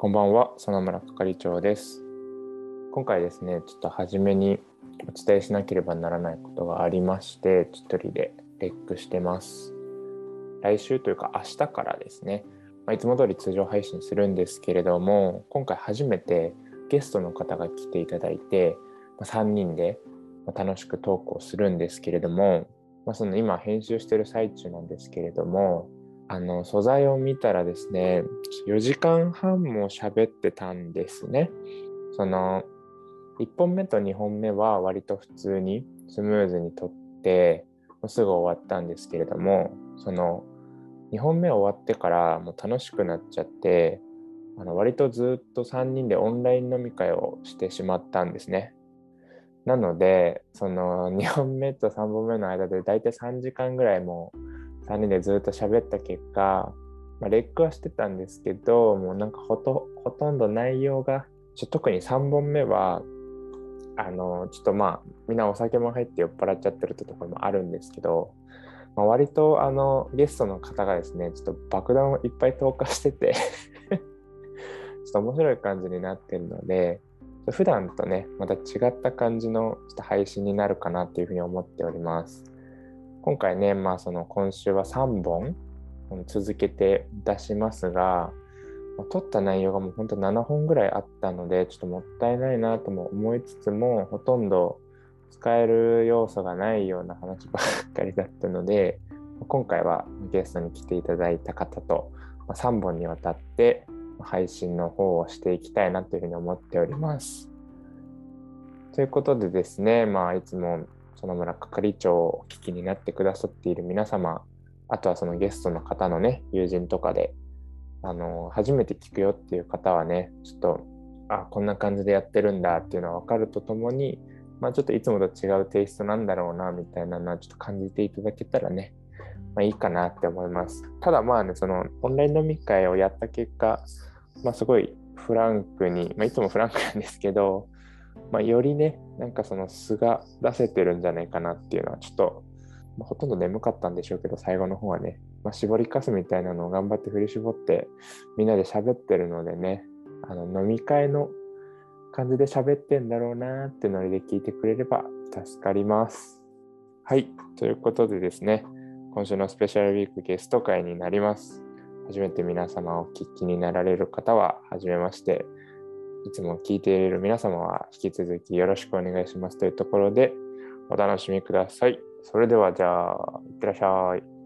こんばんは、園村係長です。今回ですね、ちょっと初めにお伝えしなければならないことがありまして、一人でレックしてます。来週というか明日からですね、まあ、いつも通り通常配信するんですけれども、今回初めてゲストの方が来ていただいて、ま、3人で楽しくトークをするんですけれども、まあ、その今編集してる最中なんですけれども、あの素材を見たらですね、4時間半も喋ってたんですね。その1本目と2本目は割と普通にスムーズに撮って、もうすぐ終わったんですけれども、その2本目終わってからもう楽しくなっちゃって、あの割とずっと3人でオンライン飲み会をしてしまったんですね。なので、その2本目と3本目の間でだいたい3時間ぐらいもう3人でずっと喋った結果、まあ、レックはしてたんですけど、もうなんかほとほとんど内容が、ちょ特に3本目は、あの、ちょっとまあ、みんなお酒も入って酔っ払っちゃってるってところもあるんですけど、まあ、割とあのゲストの方がですね、ちょっと爆弾をいっぱい投下してて ちょっと面白い感じになってるので、普段とね、また違った感じのちょっと配信になるかなっていうふうに思っております。今回ね、まあその今週は3本続けて出しますが、撮った内容がもうほんと7本ぐらいあったので、ちょっともったいないなとも思いつつも、ほとんど使える要素がないような話ばっかりだったので、今回はゲストに来ていただいた方と3本にわたって配信の方をしていきたいなというふうに思っております。ということでですね、まあいつも園村係長をお聞きになってくださっている皆様、あとはそのゲストの方のね、友人とかで、あの、初めて聞くよっていう方はね、ちょっと、あ、こんな感じでやってるんだっていうのは分かるとともに、まあちょっといつもと違うテイストなんだろうな、みたいなのはちょっと感じていただけたらね、まあいいかなって思います。ただまあね、そのオンライン飲み会をやった結果、まあすごいフランクに、まあいつもフランクなんですけど、まあ、よりね、なんかその素が出せてるんじゃないかなっていうのは、ちょっと、まあ、ほとんど眠かったんでしょうけど、最後の方はね、まあ、絞りかすみたいなのを頑張って振り絞って、みんなで喋ってるのでね、あの飲み会の感じで喋ってんだろうなってノリで聞いてくれれば助かります。はい、ということでですね、今週のスペシャルウィークゲスト会になります。初めて皆様お聞きになられる方は、はじめまして。いつも聞いている皆様は引き続きよろしくお願いしますというところでお楽しみください。それではじゃあ、いってらっしゃい。